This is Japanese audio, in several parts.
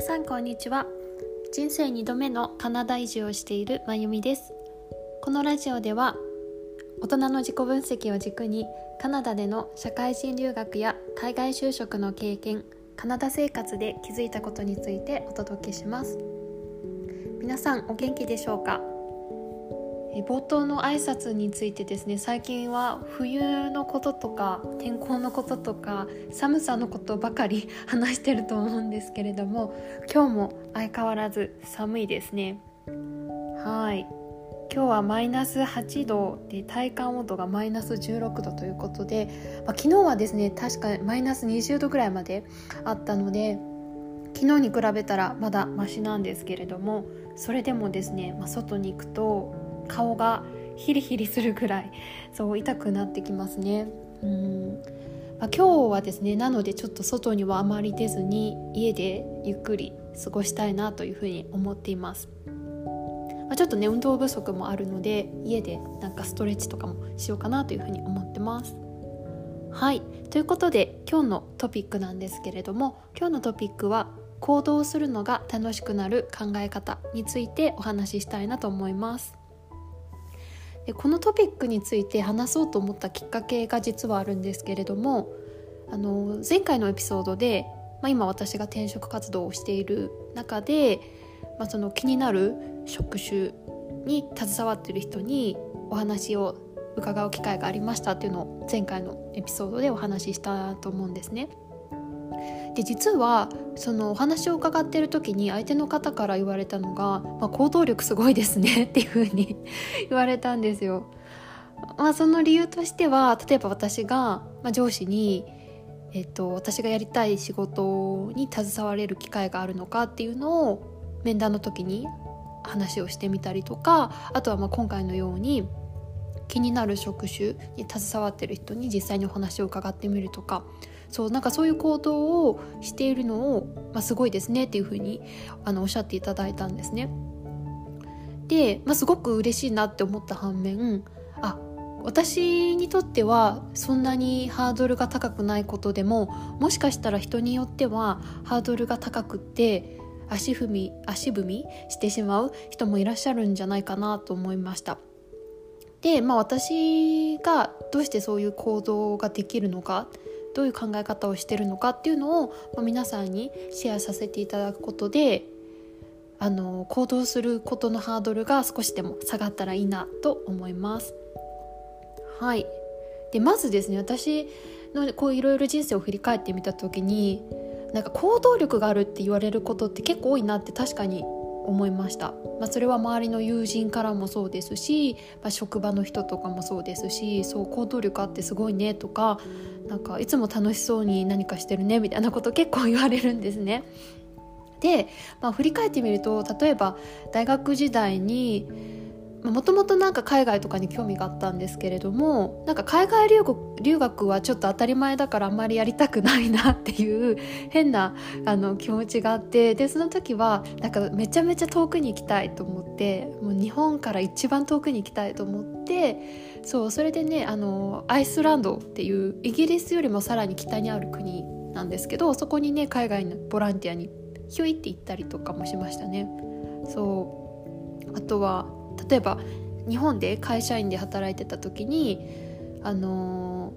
皆さんこんにちは。人生2度目のカナダ移住をしているまゆみです。このラジオでは大人の自己分析を軸にカナダでの社会人留学や海外就職の経験カナダ生活で気づいたことについてお届けします。皆さんお元気でしょうか？冒頭の挨拶についてですね最近は冬のこととか天候のこととか寒さのことばかり 話してると思うんですけれども今日も相変わらず寒いですね。はい。今日はマイナス8度で体感温度がマイナス16度ということで、まあ、昨日はですね確かマイナス20度ぐらいまであったので昨日に比べたらまだマシなんですけれどもそれでもですね、まあ、外に行くと顔がヒリヒリするぐらいそう痛くなってきますね。うんまあ、今日はですねなのでちょっと外にはあまり出ずに家でゆっくり過ごしたいなというふうに思っています。まあ、ちょっとね運動不足もあるので家でなんかストレッチとかもしようかなというふうに思ってます。はいということで今日のトピックなんですけれども今日のトピックは行動するのが楽しくなる考え方についてお話ししたいなと思います。でこのトピックについて話そうと思ったきっかけが実はあるんですけれどもあの前回のエピソードで、まあ、今私が転職活動をしている中で、まあ、その気になる職種に携わってる人にお話を伺う機会がありましたっていうのを前回のエピソードでお話ししたと思うんですね。で実はそのお話を伺ってる時に相手の方から言われたのが「まあ、行動力すごいですね」っていうふうに 言われたんですよ。まあ、その理由としては例えば私が、まあ、上司に、えっと、私がやりたい仕事に携われる機会があるのかっていうのを面談の時に話をしてみたりとかあとはまあ今回のように気になる職種に携わってる人に実際にお話を伺ってみるとかそうなんかそういう行動をしているのを、まあ、すごいですねっていうふうにあのおっしゃっていただいたんですね。で、まあ、すごく嬉しいなって思った反面あ私にとってはそんなにハードルが高くないことでももしかしたら人によってはハードルが高くって足踏み足踏みしてしまう人もいらっしゃるんじゃないかなと思いました。で、まあ、私がどうしてそういう行動ができるのかどういう考え方をしてるのかっていうのを、まあ、皆さんにシェアさせていただくことであの行動することのハードルが少しでも下がったらいいなと思います。はいでまずですね私のこういろいろ人生を振り返ってみた時になんか行動力があるって言われることって結構多いなって確かに思いました、まあ、それは周りの友人からもそうですし、まあ、職場の人とかもそうですしそう行動力あってすごいねとかなんかいつも楽しそうに何かしてるねみたいなこと結構言われるんですね。で、まあ、振り返ってみると例えば大学時代にもともとなんか海外とかに興味があったんですけれどもなんか海外留学はちょっと当たり前だからあんまりやりたくないなっていう変なあの気持ちがあってでその時はなんかめちゃめちゃ遠くに行きたいと思ってもう日本から一番遠くに行きたいと思ってそうそれでねあのアイスランドっていうイギリスよりもさらに北にある国なんですけどそこにね海外のボランティアにひょいって行ったりとかもしましたね。そうあとは例えば日本で会社員で働いてた時にあの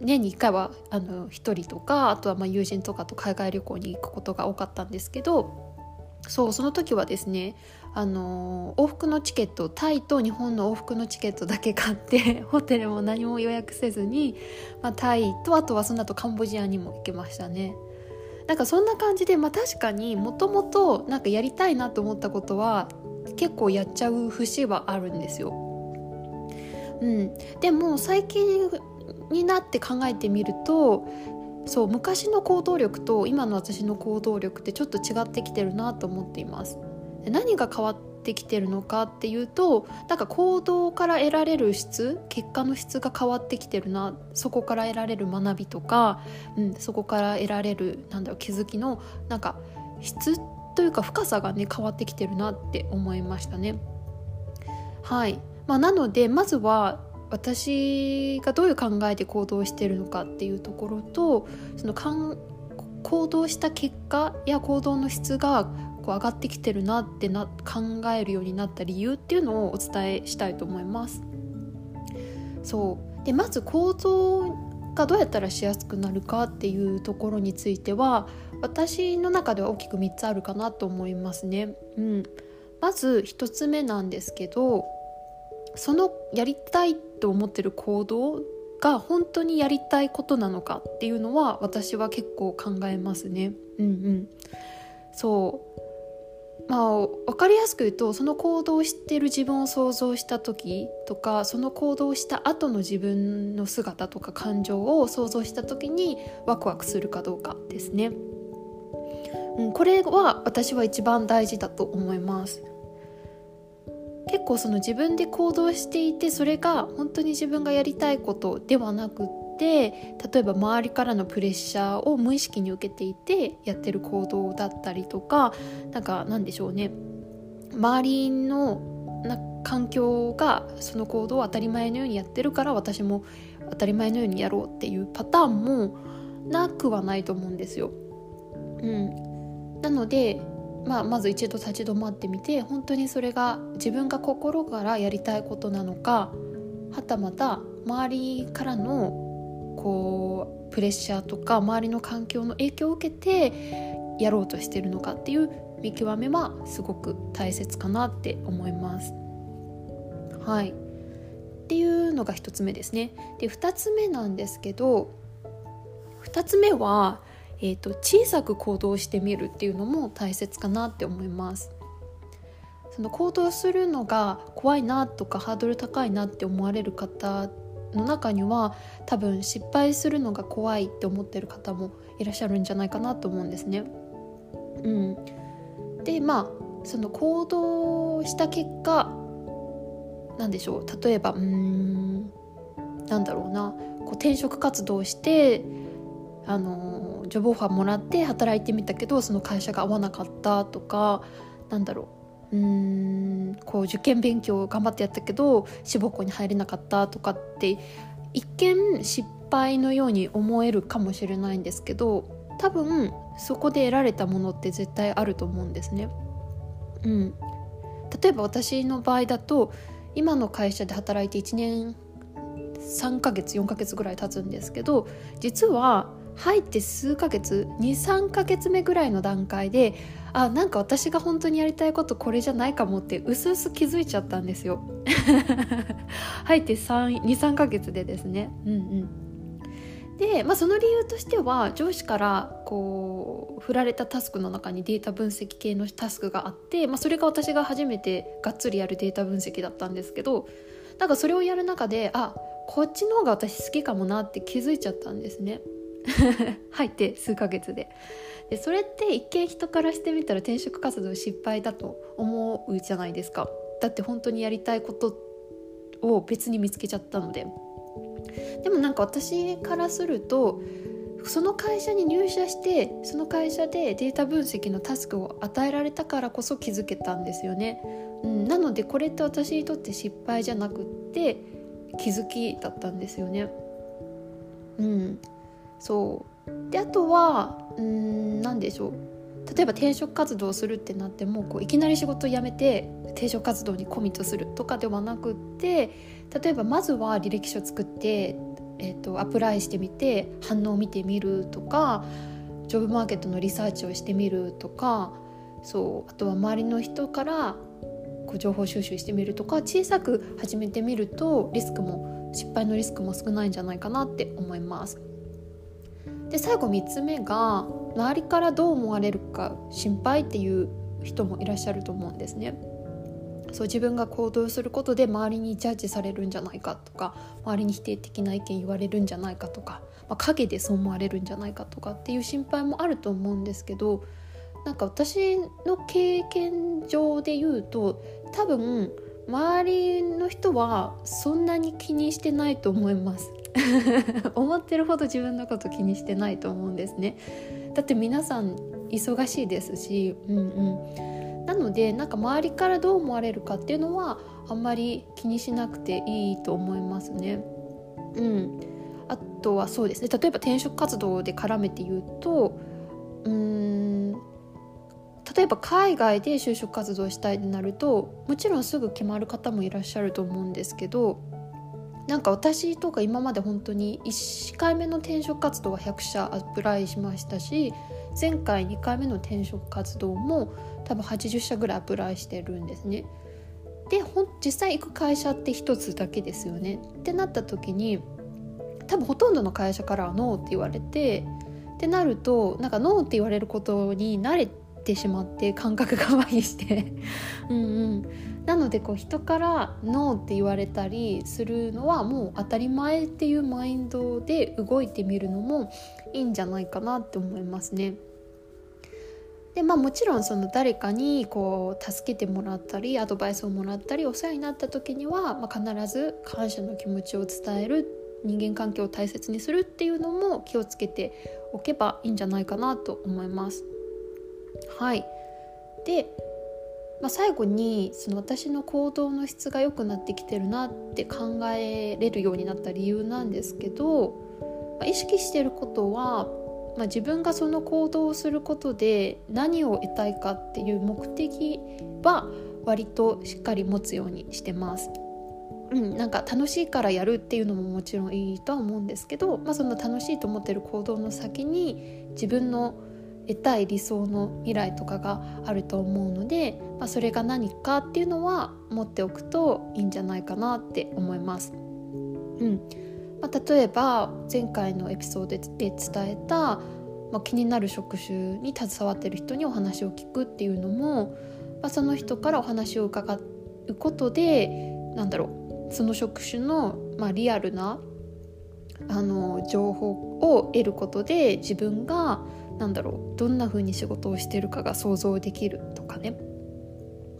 年に1回はあの1人とかあとはま友人とかと海外旅行に行くことが多かったんですけどそうその時はですねあの往復のチケットタイと日本の往復のチケットだけ買って ホテルも何も予約せずに、まあ、タイとあとはその後カンボジアにも行けましたね。なんかそんな感じで、まあ、確かにもともとやりたいなと思ったことは結構やっちゃう節はあるんですよ。うん、でも最近になって考えてみるとそう昔の行動力と今の私の行動力ってちょっと違ってきてるなと思っています。で何が変わってきてるのかっていうとなんか行動から得られる質結果の質が変わってきてるなそこから得られる学びとか、うん、そこから得られるなんだろう気づきのなんか質というか深さがね変わってきてるなって思いましたね。はいまあ、なのでまずは私がどういう考えで行動してるのかっていうところとそのかん行動した結果や行動の質がこう上がってきてるなってな考えるようになった理由っていうのをお伝えしたいと思います。そうでまず行動がどうやったらしやすくなるかっていうところについては私の中では大きく3つあるかなと思いますね。うん、まず1つ目なんですけどそのやりたいと思ってる行動が本当にやりたいことなのかっていうのは私は結構考えますね。うんうん、そうまあ分かりやすく言うとその行動をしてる自分を想像した時とかその行動をした後の自分の姿とか感情を想像した時にワクワクするかどうかですね。うん、これは私は一番大事だと思います。結構その自分で行動していてそれが本当に自分がやりたいことではなくって例えば周りからのプレッシャーを無意識に受けていてやってる行動だったりとかなんかなんでしょうね周りのな環境がその行動を当たり前のようにやってるから私も当たり前のようにやろうっていうパターンもなくはないと思うんですよ。うん、なのでまあ、まず一度立ち止まってみて本当にそれが自分が心からやりたいことなのかはたまた周りからのこうプレッシャーとか周りの環境の影響を受けてやろうとしてるのかっていう見極めはすごく大切かなって思います。はいっていうのが1つ目ですね。で2つ目なんですけど2つ目はえーと、小さく行動してみるっていうのも大切かなって思います。その行動するのが怖いなとかハードル高いなって思われる方の中には多分失敗するのが怖いって思ってる方もいらっしゃるんじゃないかなと思うんですね。うん、でまあその行動した結果何でしょう例えばうんなんだろうなこう転職活動してあのジョブオファーもらって働いてみたけどその会社が合わなかったとかなんだろううんこう受験勉強頑張ってやったけど志望校に入れなかったとかって一見失敗のように思えるかもしれないんですけど多分そこで得られたものって絶対あると思うんですね。うん、例えば私の場合だと今の会社で働いて1年3ヶ月4ヶ月ぐらい経つんですけど実は入って数ヶ月23ヶ月目ぐらいの段階であなんか私が本当にやりたいことこれじゃないかもってうすうす気づいちゃったんですよ。入って23ヶ月でですね。うんうん。で、まあ、その理由としては上司からこう振られたタスクの中にデータ分析系のタスクがあって、まあ、それが私が初めてがっつりやるデータ分析だったんですけどなんかそれをやる中であこっちの方が私好きかもなって気づいちゃったんですね。入って数ヶ月で。でそれって一見人からしてみたら転職活動失敗だと思うじゃないですか。だって本当にやりたいことを別に見つけちゃったので。でもなんか私からするとその会社に入社してその会社でデータ分析のタスクを与えられたからこそ気づけたんですよね、うん、なのでこれって私にとって失敗じゃなくって気づきだったんですよね。うん。そう。であとはうん何でしょう。例えば転職活動するってなってもこういきなり仕事辞めて転職活動にコミットするとかではなくって例えばまずは履歴書作って、えーと、アプライしてみて反応を見てみるとかジョブマーケットのリサーチをしてみるとかそう。あとは周りの人からこう情報収集してみるとか小さく始めてみるとリスクも失敗のリスクも少ないんじゃないかなって思います。で最後3つ目が周りからどう思われるか心配っていう人もいらっしゃると思うんですね。そう自分が行動することで周りにジャッジされるんじゃないかとか周りに否定的な意見言われるんじゃないかとか、まあ、陰でそう思われるんじゃないかとかっていう心配もあると思うんですけどなんか私の経験上で言うと多分周りの人はそんなに気にしてないと思います 思ってるほど自分のこと気にしてないと思うんですね。だって皆さん忙しいですしうんうん。なのでなんか周りからどう思われるかっていうのはあんまり気にしなくていいと思いますね。うん。あとはそうですね。例えば転職活動で絡めて言うとうん例えば海外で就職活動したいってなるともちろんすぐ決まる方もいらっしゃると思うんですけどなんか私とか今まで本当に1回目の転職活動は100社アプライしましたし前回2回目の転職活動も多分80社ぐらいアプライしてるんですね。で実際行く会社って1つだけですよね。ってなった時に多分ほとんどの会社からはノーって言われてってなるとなんかノーって言われることに慣れてしまって感覚が麻痺して うん、うん、なのでこう人からノーって言われたりするのはもう当たり前っていうマインドで動いてみるのもいいんじゃないかなって思いますね。でまあ、もちろんその誰かにこう助けてもらったりアドバイスをもらったりお世話になった時には、まあ、必ず感謝の気持ちを伝える人間関係を大切にするっていうのも気をつけておけばいいんじゃないかなと思います。はいで、まあ、最後にその私の行動の質が良くなってきてるなって考えれるようになった理由なんですけど、まあ、意識してることは、まあ、自分がその行動をすることで何を得たいかっていう目的は割としっかり持つようにしてます。うん、なんか楽しいからやるっていうのももちろんいいとは思うんですけど、まあ、その楽しいと思ってる行動の先に自分の得たい理想の未来とかがあると思うので、まあ、それが何かっていうのは持っておくといいんじゃないかなって思います。うんまあ、例えば前回のエピソードで伝えた、まあ、気になる職種に携わってる人にお話を聞くっていうのも、まあ、その人からお話を伺うことでなんだろうその職種の、まあ、リアルなあの情報を得ることで自分がなんだろうどんな風に仕事をしてるかが想像できるとかね、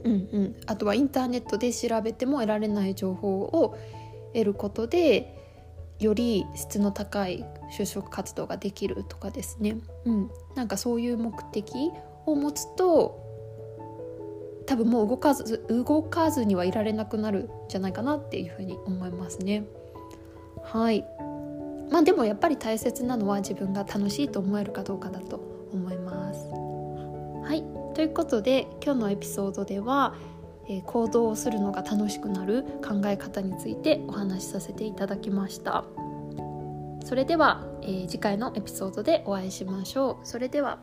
うんうん、あとはインターネットで調べても得られない情報を得ることでより質の高い就職活動ができるとかですね、うん、なんかそういう目的を持つと多分もう動かず動かずにはいられなくなるんじゃないかなっていうふうに思いますね。はいまあでもやっぱり大切なのは自分が楽しいと思えるかどうかだと思います。はいということで今日のエピソードでは、えー、行動をするのが楽しくなる考え方についてお話しさせていただきました。それでは、えー、次回のエピソードでお会いしましょう。それでは